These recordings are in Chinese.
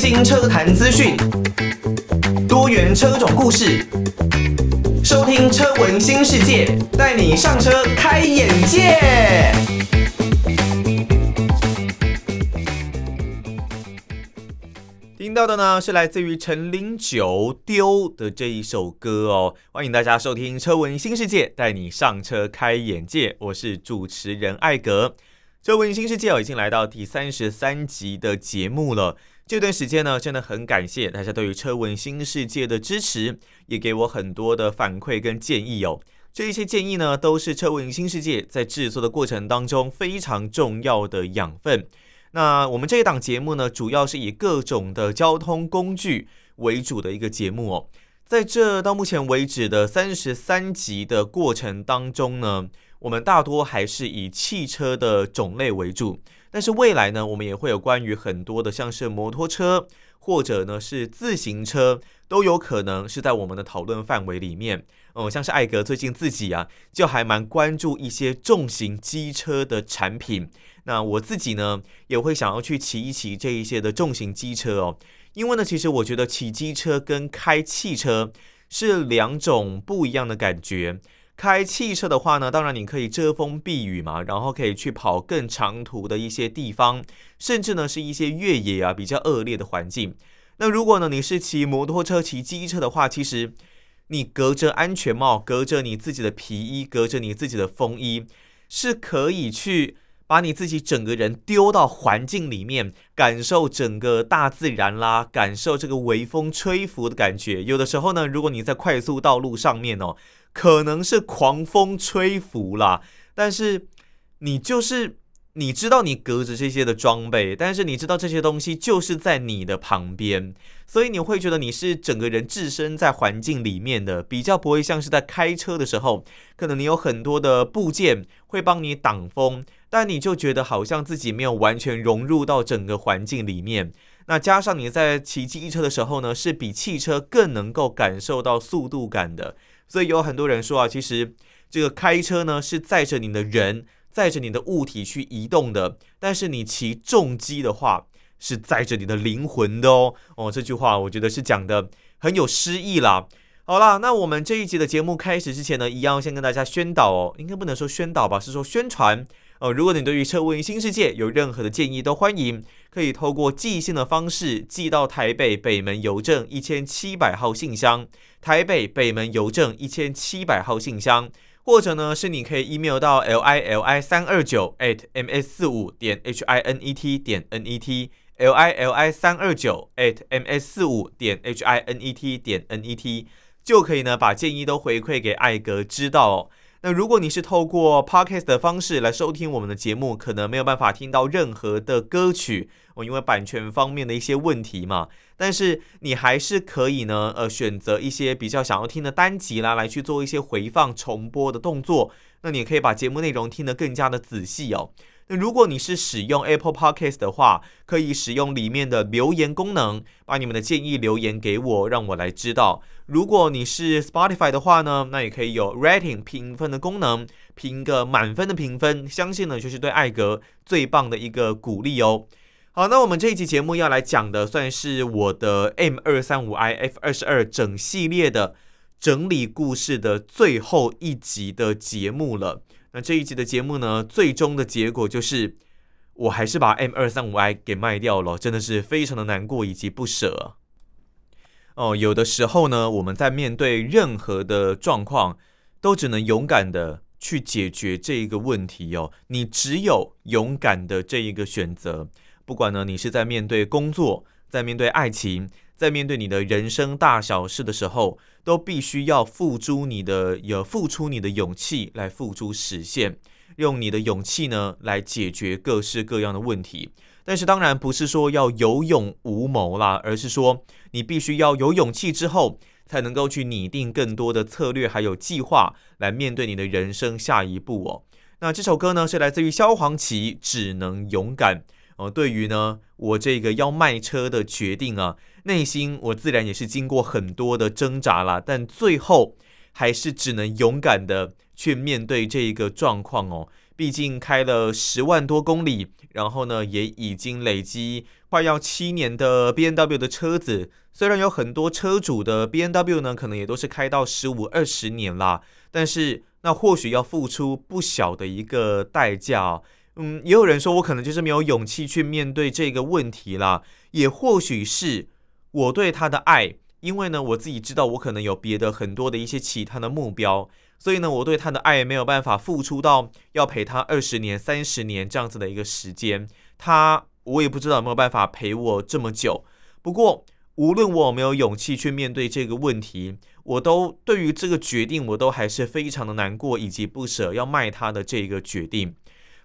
新车坛资讯，多元车种故事，收听车闻新世界，带你上车开眼界。听到的呢是来自于陈零九丢的这一首歌哦，欢迎大家收听车闻新世界，带你上车开眼界。我是主持人艾格。车闻新世界已经来到第三十三集的节目了。这段时间呢，真的很感谢大家对于车闻新世界的支持，也给我很多的反馈跟建议哦。这一些建议呢，都是车闻新世界在制作的过程当中非常重要的养分。那我们这一档节目呢，主要是以各种的交通工具为主的一个节目哦。在这到目前为止的三十三集的过程当中呢。我们大多还是以汽车的种类为主，但是未来呢，我们也会有关于很多的，像是摩托车或者呢是自行车，都有可能是在我们的讨论范围里面。哦，像是艾格最近自己啊，就还蛮关注一些重型机车的产品。那我自己呢，也会想要去骑一骑这一些的重型机车哦，因为呢，其实我觉得骑机车跟开汽车是两种不一样的感觉。开汽车的话呢，当然你可以遮风避雨嘛，然后可以去跑更长途的一些地方，甚至呢是一些越野啊比较恶劣的环境。那如果呢你是骑摩托车、骑机车的话，其实你隔着安全帽、隔着你自己的皮衣、隔着你自己的风衣，是可以去把你自己整个人丢到环境里面，感受整个大自然啦，感受这个微风吹拂的感觉。有的时候呢，如果你在快速道路上面哦。可能是狂风吹拂啦，但是你就是你知道你隔着这些的装备，但是你知道这些东西就是在你的旁边，所以你会觉得你是整个人置身在环境里面的，比较不会像是在开车的时候，可能你有很多的部件会帮你挡风，但你就觉得好像自己没有完全融入到整个环境里面。那加上你在骑机车的时候呢，是比汽车更能够感受到速度感的。所以有很多人说啊，其实这个开车呢是载着你的人，载着你的物体去移动的，但是你骑重机的话是载着你的灵魂的哦。哦，这句话我觉得是讲的很有诗意啦。好啦，那我们这一集的节目开始之前呢，一样先跟大家宣导哦，应该不能说宣导吧，是说宣传。哦，如果你对于车问新世界有任何的建议，都欢迎可以透过寄信的方式寄到台北北门邮政一千七百号信箱，台北北门邮政一千七百号信箱，或者呢是你可以 email 到 l i l i 三二九 at m s 四五点 h i n e t 点 n e t l i l i 三二九 at m s 四五点 h i n e t 点 n e t 就可以呢把建议都回馈给艾格知道哦。那如果你是透过 Podcast 的方式来收听我们的节目，可能没有办法听到任何的歌曲哦，因为版权方面的一些问题嘛。但是你还是可以呢，呃，选择一些比较想要听的单集啦，来去做一些回放重播的动作。那你也可以把节目内容听得更加的仔细哦。那如果你是使用 Apple Podcast 的话，可以使用里面的留言功能，把你们的建议留言给我，让我来知道。如果你是 Spotify 的话呢，那也可以有 Rating 评分的功能，评个满分的评分，相信呢就是对艾格最棒的一个鼓励哦。好，那我们这一期节目要来讲的，算是我的 M 二三五 i F 二十二整系列的整理故事的最后一集的节目了。那这一集的节目呢，最终的结果就是，我还是把 M 二三五 i 给卖掉了，真的是非常的难过以及不舍。哦，有的时候呢，我们在面对任何的状况，都只能勇敢的去解决这一个问题哦。你只有勇敢的这一个选择，不管呢，你是在面对工作，在面对爱情。在面对你的人生大小事的时候，都必须要付诸你的，有付出你的勇气来付诸实现，用你的勇气呢来解决各式各样的问题。但是当然不是说要有勇无谋啦，而是说你必须要有勇气之后，才能够去拟定更多的策略还有计划来面对你的人生下一步哦。那这首歌呢是来自于萧煌奇，只能勇敢。哦，对于呢，我这个要卖车的决定啊，内心我自然也是经过很多的挣扎啦，但最后还是只能勇敢的去面对这一个状况哦。毕竟开了十万多公里，然后呢，也已经累积快要七年的 BMW 的车子。虽然有很多车主的 BMW 呢，可能也都是开到十五二十年啦，但是那或许要付出不小的一个代价。嗯，也有人说我可能就是没有勇气去面对这个问题啦，也或许是我对他的爱，因为呢，我自己知道我可能有别的很多的一些其他的目标。所以呢，我对他的爱没有办法付出到要陪他二十年、三十年这样子的一个时间。他，我也不知道有没有办法陪我这么久。不过，无论我有没有勇气去面对这个问题，我都对于这个决定，我都还是非常的难过以及不舍要卖他的这个决定。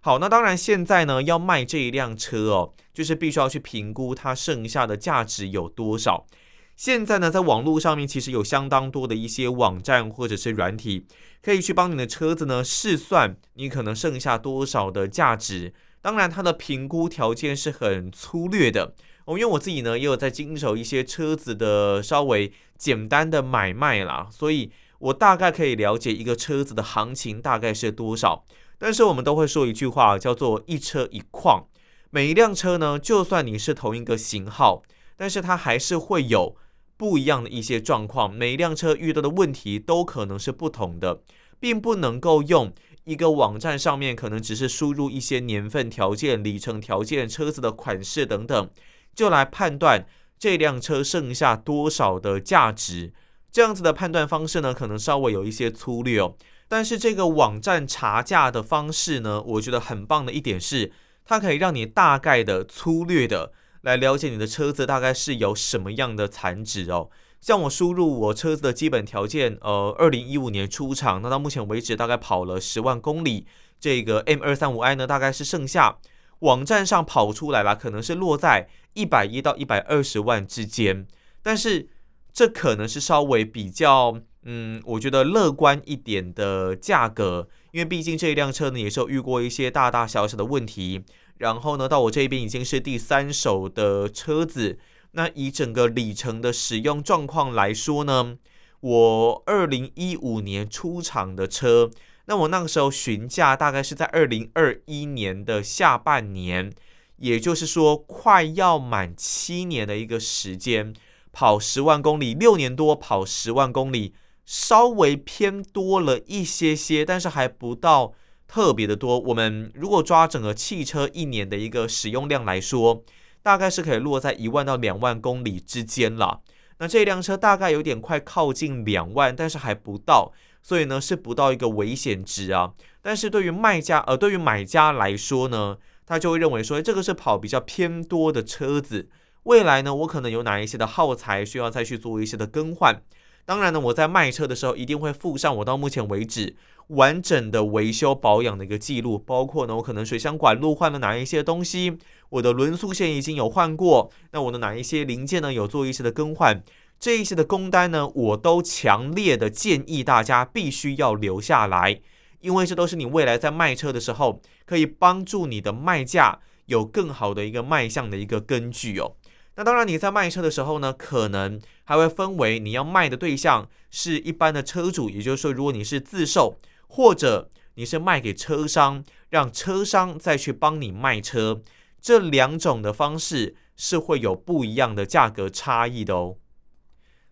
好，那当然现在呢，要卖这一辆车哦，就是必须要去评估它剩下的价值有多少。现在呢，在网络上面其实有相当多的一些网站或者是软体，可以去帮你的车子呢试算你可能剩下多少的价值。当然，它的评估条件是很粗略的哦，因为我自己呢也有在经手一些车子的稍微简单的买卖啦，所以我大概可以了解一个车子的行情大概是多少。但是我们都会说一句话，叫做一车一况。每一辆车呢，就算你是同一个型号，但是它还是会有。不一样的一些状况，每一辆车遇到的问题都可能是不同的，并不能够用一个网站上面可能只是输入一些年份条件、里程条件、车子的款式等等，就来判断这辆车剩下多少的价值。这样子的判断方式呢，可能稍微有一些粗略哦。但是这个网站查价的方式呢，我觉得很棒的一点是，它可以让你大概的、粗略的。来了解你的车子大概是有什么样的残值哦。像我输入我车子的基本条件，呃，二零一五年出厂，那到目前为止大概跑了十万公里。这个 M 二三五 i 呢，大概是剩下网站上跑出来了，可能是落在一百一到一百二十万之间。但是这可能是稍微比较，嗯，我觉得乐观一点的价格，因为毕竟这一辆车呢也是有遇过一些大大小小的问题。然后呢，到我这边已经是第三手的车子。那以整个里程的使用状况来说呢，我二零一五年出厂的车，那我那个时候询价大概是在二零二一年的下半年，也就是说快要满七年的一个时间，跑十万公里，六年多跑十万公里，稍微偏多了一些些，但是还不到。特别的多，我们如果抓整个汽车一年的一个使用量来说，大概是可以落在一万到两万公里之间了。那这辆车大概有点快靠近两万，但是还不到，所以呢是不到一个危险值啊。但是对于卖家呃，对于买家来说呢，他就会认为说，这个是跑比较偏多的车子，未来呢我可能有哪一些的耗材需要再去做一些的更换。当然呢，我在卖车的时候一定会附上我到目前为止完整的维修保养的一个记录，包括呢我可能水箱管路换了哪一些东西，我的轮速线已经有换过，那我的哪一些零件呢有做一些的更换，这一些的工单呢我都强烈的建议大家必须要留下来，因为这都是你未来在卖车的时候可以帮助你的卖价有更好的一个卖相的一个根据哦。那当然，你在卖车的时候呢，可能还会分为你要卖的对象是一般的车主，也就是说，如果你是自售，或者你是卖给车商，让车商再去帮你卖车，这两种的方式是会有不一样的价格差异的哦。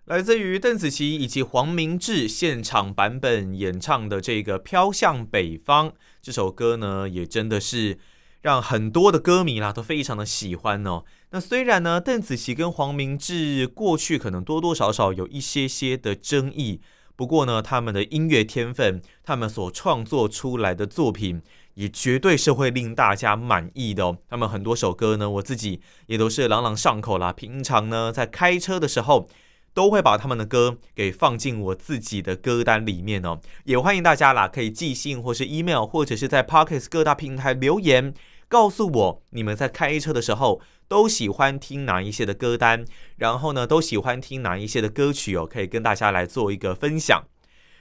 来自于邓紫棋以及黄明志现场版本演唱的这个《飘向北方》这首歌呢，也真的是。让很多的歌迷啦都非常的喜欢哦。那虽然呢，邓紫棋跟黄明志过去可能多多少少有一些些的争议，不过呢，他们的音乐天分，他们所创作出来的作品，也绝对是会令大家满意的。他们很多首歌呢，我自己也都是朗朗上口啦。平常呢，在开车的时候，都会把他们的歌给放进我自己的歌单里面哦。也欢迎大家啦，可以寄信或是 email，或者是在 Podcast 各大平台留言。告诉我你们在开车的时候都喜欢听哪一些的歌单，然后呢，都喜欢听哪一些的歌曲哦，可以跟大家来做一个分享。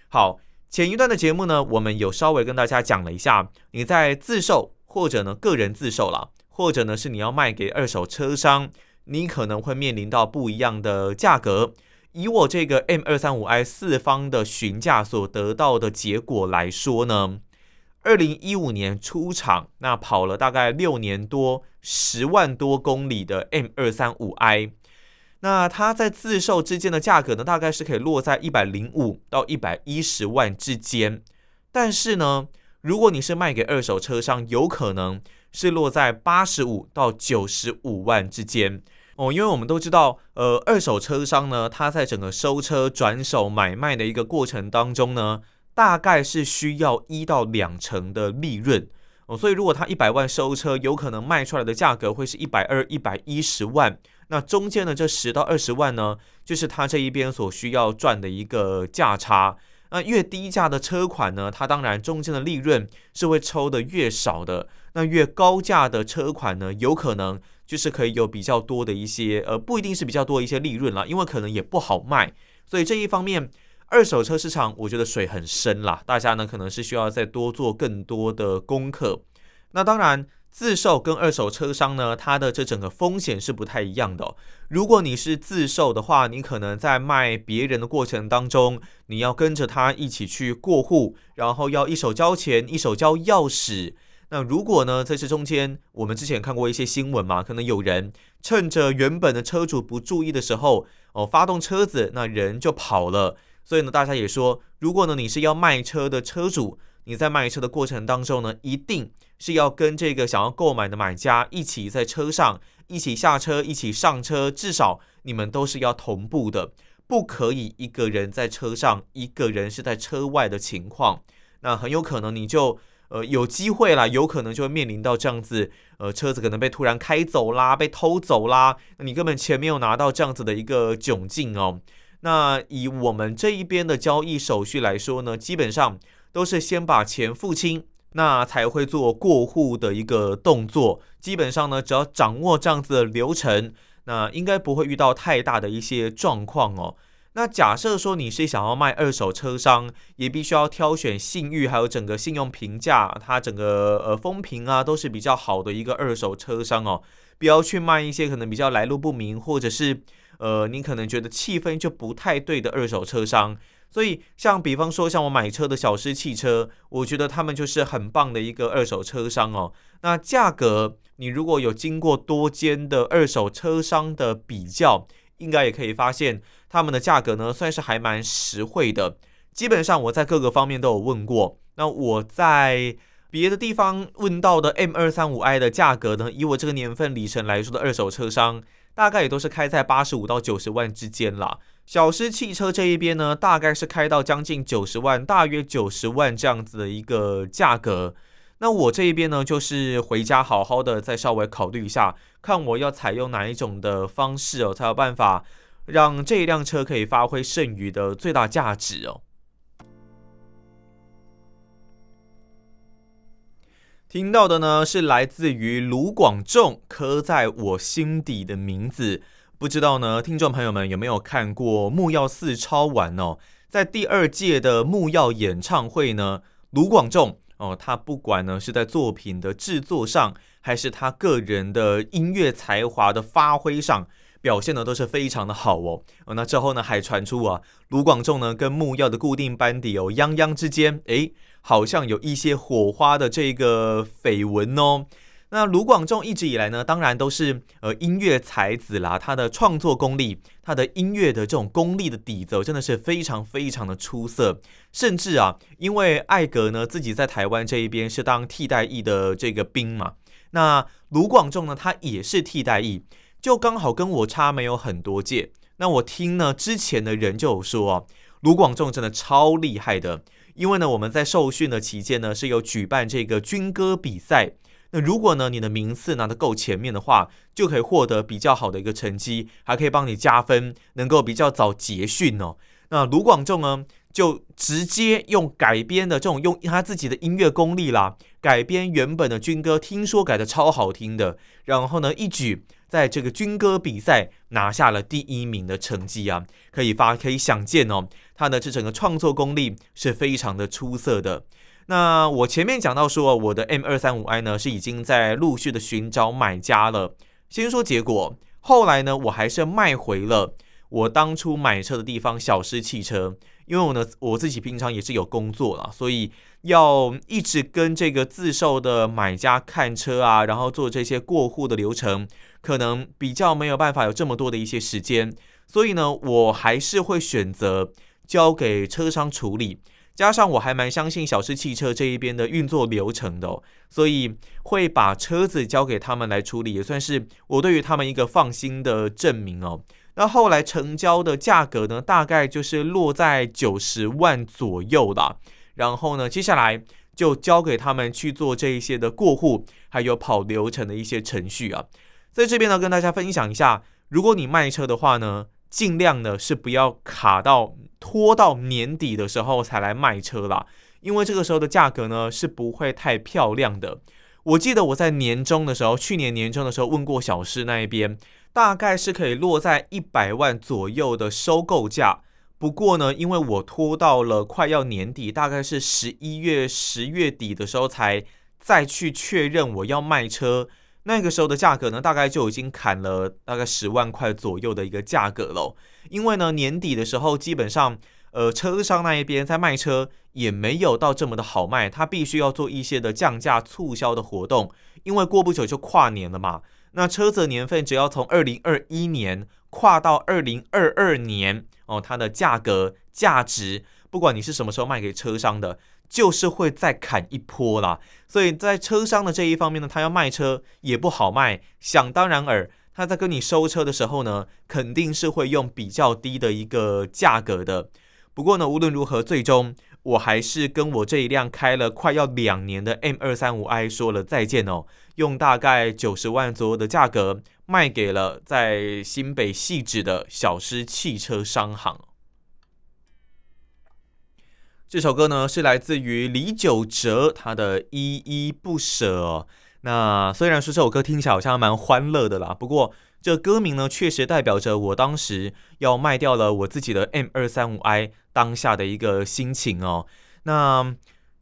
好，前一段的节目呢，我们有稍微跟大家讲了一下，你在自售或者呢个人自售了，或者呢是你要卖给二手车商，你可能会面临到不一样的价格。以我这个 M 二三五 i 四方的询价所得到的结果来说呢。二零一五年出厂，那跑了大概六年多，十万多公里的 M 二三五 i，那它在自售之间的价格呢，大概是可以落在一百零五到一百一十万之间。但是呢，如果你是卖给二手车商，有可能是落在八十五到九十五万之间。哦，因为我们都知道，呃，二手车商呢，他在整个收车、转手、买卖的一个过程当中呢，大概是需要一到两成的利润。哦，所以如果他一百万收车，有可能卖出来的价格会是一百二、一百一十万。那中间的这十到二十万呢，就是他这一边所需要赚的一个价差。那越低价的车款呢，它当然中间的利润是会抽的越少的。那越高价的车款呢，有可能。就是可以有比较多的一些，呃，不一定是比较多一些利润啦，因为可能也不好卖，所以这一方面，二手车市场我觉得水很深啦，大家呢可能是需要再多做更多的功课。那当然，自售跟二手车商呢，它的这整个风险是不太一样的。如果你是自售的话，你可能在卖别人的过程当中，你要跟着他一起去过户，然后要一手交钱，一手交钥匙。那如果呢，在这中间，我们之前看过一些新闻嘛，可能有人趁着原本的车主不注意的时候，哦，发动车子，那人就跑了。所以呢，大家也说，如果呢你是要卖车的车主，你在卖车的过程当中呢，一定是要跟这个想要购买的买家一起在车上，一起下车，一起上车，至少你们都是要同步的，不可以一个人在车上，一个人是在车外的情况，那很有可能你就。呃，有机会啦，有可能就会面临到这样子，呃，车子可能被突然开走啦，被偷走啦，你根本钱没有拿到，这样子的一个窘境哦。那以我们这一边的交易手续来说呢，基本上都是先把钱付清，那才会做过户的一个动作。基本上呢，只要掌握这样子的流程，那应该不会遇到太大的一些状况哦。那假设说你是想要卖二手车商，也必须要挑选信誉还有整个信用评价，它整个呃风评啊都是比较好的一个二手车商哦，不要去卖一些可能比较来路不明，或者是呃你可能觉得气氛就不太对的二手车商。所以像比方说像我买车的小狮汽车，我觉得他们就是很棒的一个二手车商哦。那价格你如果有经过多间的二手车商的比较，应该也可以发现。他们的价格呢，算是还蛮实惠的。基本上我在各个方面都有问过。那我在别的地方问到的 M 二三五 i 的价格呢，以我这个年份里程来说的二手车商，大概也都是开在八十五到九十万之间啦。小狮汽车这一边呢，大概是开到将近九十万，大约九十万这样子的一个价格。那我这一边呢，就是回家好好的再稍微考虑一下，看我要采用哪一种的方式哦，才有办法。让这一辆车可以发挥剩余的最大价值哦。听到的呢是来自于卢广仲刻在我心底的名字，不知道呢，听众朋友们有没有看过木曜四超玩哦？在第二届的木曜演唱会呢，卢广仲哦，他不管呢是在作品的制作上，还是他个人的音乐才华的发挥上。表现的都是非常的好哦，哦，那之后呢还传出啊，卢广仲呢跟木曜的固定班底哦，泱泱之间，诶，好像有一些火花的这个绯闻哦。那卢广仲一直以来呢，当然都是呃音乐才子啦，他的创作功力，他的音乐的这种功力的底子，真的是非常非常的出色。甚至啊，因为艾格呢自己在台湾这一边是当替代役的这个兵嘛，那卢广仲呢他也是替代役。就刚好跟我差没有很多届，那我听呢之前的人就有说啊，卢广仲真的超厉害的，因为呢我们在受训的期间呢是有举办这个军歌比赛，那如果呢你的名次拿得够前面的话，就可以获得比较好的一个成绩，还可以帮你加分，能够比较早结训哦。那卢广仲呢就直接用改编的这种用他自己的音乐功力啦，改编原本的军歌，听说改得超好听的，然后呢一举。在这个军歌比赛拿下了第一名的成绩啊，可以发可以想见哦，他的这整个创作功力是非常的出色的。那我前面讲到说，我的 M 二三五 i 呢是已经在陆续的寻找买家了。先说结果，后来呢我还是卖回了我当初买车的地方小狮汽车，因为我呢我自己平常也是有工作啦，所以要一直跟这个自售的买家看车啊，然后做这些过户的流程，可能比较没有办法有这么多的一些时间，所以呢，我还是会选择交给车商处理。加上我还蛮相信小狮汽车这一边的运作流程的，所以会把车子交给他们来处理，也算是我对于他们一个放心的证明哦。那后来成交的价格呢，大概就是落在九十万左右啦。然后呢，接下来就交给他们去做这一些的过户，还有跑流程的一些程序啊。在这边呢，跟大家分享一下，如果你卖车的话呢，尽量呢是不要卡到。拖到年底的时候才来卖车啦，因为这个时候的价格呢是不会太漂亮的。我记得我在年终的时候，去年年终的时候问过小狮那一边，大概是可以落在一百万左右的收购价。不过呢，因为我拖到了快要年底，大概是十一月、十月底的时候才再去确认我要卖车。那个时候的价格呢，大概就已经砍了大概十万块左右的一个价格了。因为呢，年底的时候，基本上，呃，车商那一边在卖车也没有到这么的好卖，他必须要做一些的降价促销的活动。因为过不久就跨年了嘛，那车子年份只要从二零二一年跨到二零二二年哦，它的价格价值，不管你是什么时候卖给车商的。就是会再砍一波啦，所以在车商的这一方面呢，他要卖车也不好卖，想当然尔，他在跟你收车的时候呢，肯定是会用比较低的一个价格的。不过呢，无论如何，最终我还是跟我这一辆开了快要两年的 M 二三五 i 说了再见哦，用大概九十万左右的价格卖给了在新北汐止的小狮汽车商行。这首歌呢是来自于李玖哲，他的依依不舍。那虽然说这首歌听起来好像蛮欢乐的啦，不过这歌名呢确实代表着我当时要卖掉了我自己的 M 二三五 i 当下的一个心情哦。那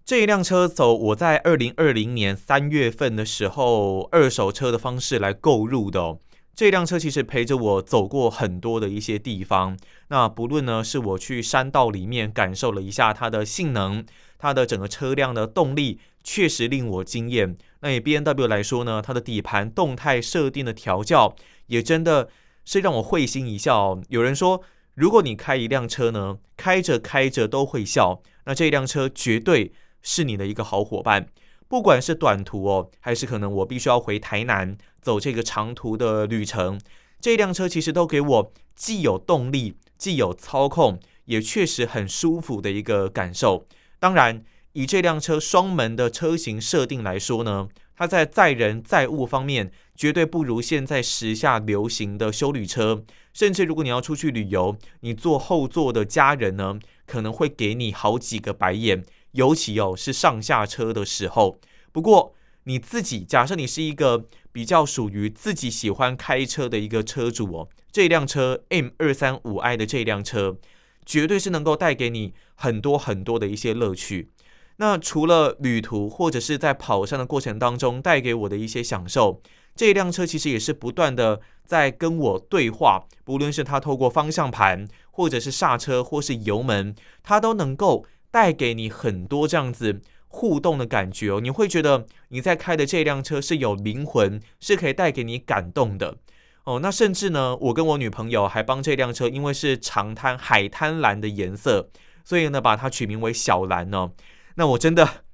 这一辆车走我在二零二零年三月份的时候二手车的方式来购入的。这辆车其实陪着我走过很多的一些地方。那不论呢，是我去山道里面感受了一下它的性能，它的整个车辆的动力确实令我惊艳。那以 B N W 来说呢，它的底盘动态设定的调教也真的是让我会心一笑。有人说，如果你开一辆车呢，开着开着都会笑，那这辆车绝对是你的一个好伙伴。不管是短途哦，还是可能我必须要回台南走这个长途的旅程，这辆车其实都给我既有动力，既有操控，也确实很舒服的一个感受。当然，以这辆车双门的车型设定来说呢，它在载人载物方面绝对不如现在时下流行的休旅车。甚至如果你要出去旅游，你坐后座的家人呢，可能会给你好几个白眼。尤其哦，是上下车的时候。不过你自己，假设你是一个比较属于自己喜欢开车的一个车主哦，这辆车 M 二三五 i 的这辆车，绝对是能够带给你很多很多的一些乐趣。那除了旅途或者是在跑山的过程当中带给我的一些享受，这辆车其实也是不断的在跟我对话。不论是它透过方向盘，或者是刹车，或是油门，它都能够。带给你很多这样子互动的感觉哦，你会觉得你在开的这辆车是有灵魂，是可以带给你感动的哦。那甚至呢，我跟我女朋友还帮这辆车，因为是长滩海滩蓝的颜色，所以呢把它取名为小蓝哦。那我真的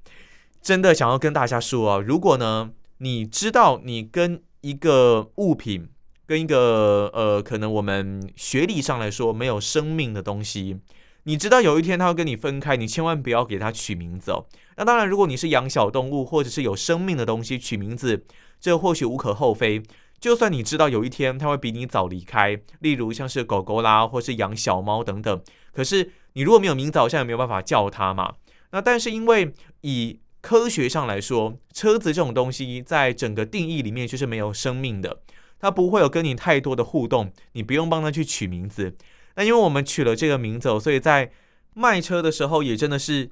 真的想要跟大家说啊，如果呢你知道你跟一个物品，跟一个呃可能我们学理上来说没有生命的东西。你知道有一天他会跟你分开，你千万不要给它取名字哦。那当然，如果你是养小动物或者是有生命的东西，取名字这或许无可厚非。就算你知道有一天它会比你早离开，例如像是狗狗啦，或是养小猫等等，可是你如果没有名字，好像也没有办法叫它嘛。那但是因为以科学上来说，车子这种东西在整个定义里面就是没有生命的，它不会有跟你太多的互动，你不用帮它去取名字。那因为我们取了这个名字，所以在卖车的时候也真的是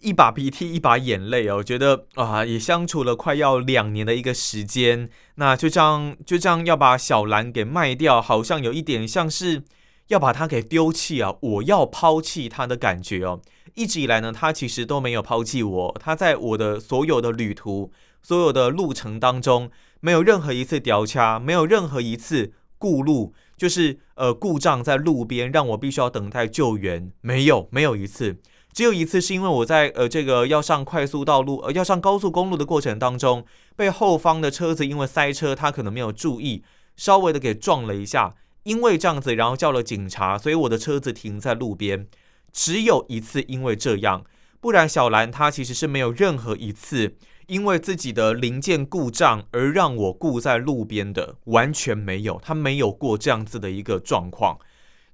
一把鼻涕一把眼泪哦。我觉得啊，也相处了快要两年的一个时间，那就这样就这样要把小兰给卖掉，好像有一点像是要把它给丢弃啊，我要抛弃它的感觉哦。一直以来呢，他其实都没有抛弃我，他在我的所有的旅途、所有的路程当中，没有任何一次掉卡，没有任何一次故路，就是呃故障在路边，让我必须要等待救援，没有，没有一次。只有一次是因为我在呃这个要上快速道路，呃要上高速公路的过程当中，被后方的车子因为塞车，他可能没有注意，稍微的给撞了一下，因为这样子，然后叫了警察，所以我的车子停在路边。只有一次因为这样，不然小兰她其实是没有任何一次因为自己的零件故障而让我顾在路边的，完全没有，她没有过这样子的一个状况。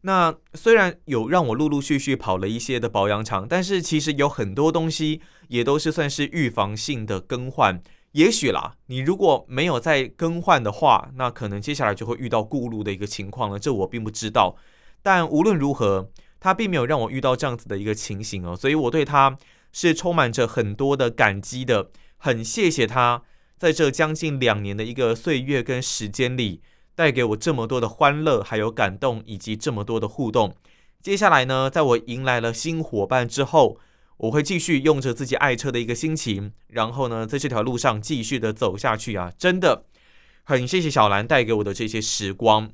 那虽然有让我陆陆续续跑了一些的保养厂，但是其实有很多东西也都是算是预防性的更换。也许啦，你如果没有再更换的话，那可能接下来就会遇到过路的一个情况了。这我并不知道。但无论如何，他并没有让我遇到这样子的一个情形哦，所以我对他是充满着很多的感激的，很谢谢他在这将近两年的一个岁月跟时间里。带给我这么多的欢乐，还有感动，以及这么多的互动。接下来呢，在我迎来了新伙伴之后，我会继续用着自己爱车的一个心情，然后呢，在这条路上继续的走下去啊！真的很谢谢小兰带给我的这些时光。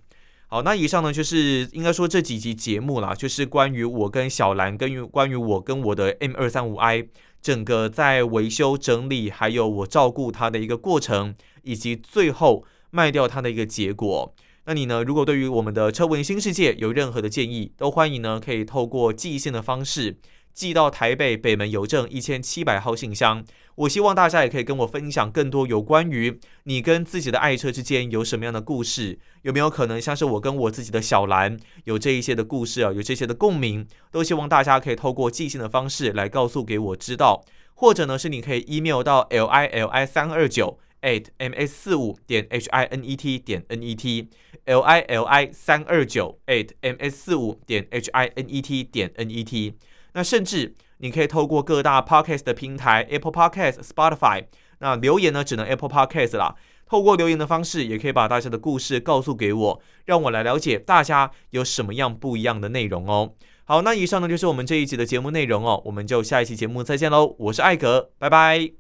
好，那以上呢，就是应该说这几集节目啦，就是关于我跟小兰，跟关于我跟我的 M 二三五 I 整个在维修整理，还有我照顾它的一个过程，以及最后。卖掉它的一个结果，那你呢？如果对于我们的车文新世界有任何的建议，都欢迎呢，可以透过寄信的方式寄到台北北门邮政一千七百号信箱。我希望大家也可以跟我分享更多有关于你跟自己的爱车之间有什么样的故事，有没有可能像是我跟我自己的小兰有这一些的故事啊，有这些的共鸣，都希望大家可以透过寄信的方式来告诉给我知道，或者呢是你可以 email 到 l i l i 三二九。at ms 四五点 h i n e t 点 n e t l i l i 三二九 at ms 四五点 h i n e t 点 n e t。那甚至你可以透过各大 podcast 的平台，Apple Podcast、Spotify。那留言呢，只能 Apple Podcast 啦。透过留言的方式，也可以把大家的故事告诉给我，让我来了解大家有什么样不一样的内容哦。好，那以上呢就是我们这一集的节目内容哦。我们就下一期节目再见喽。我是艾格，拜拜。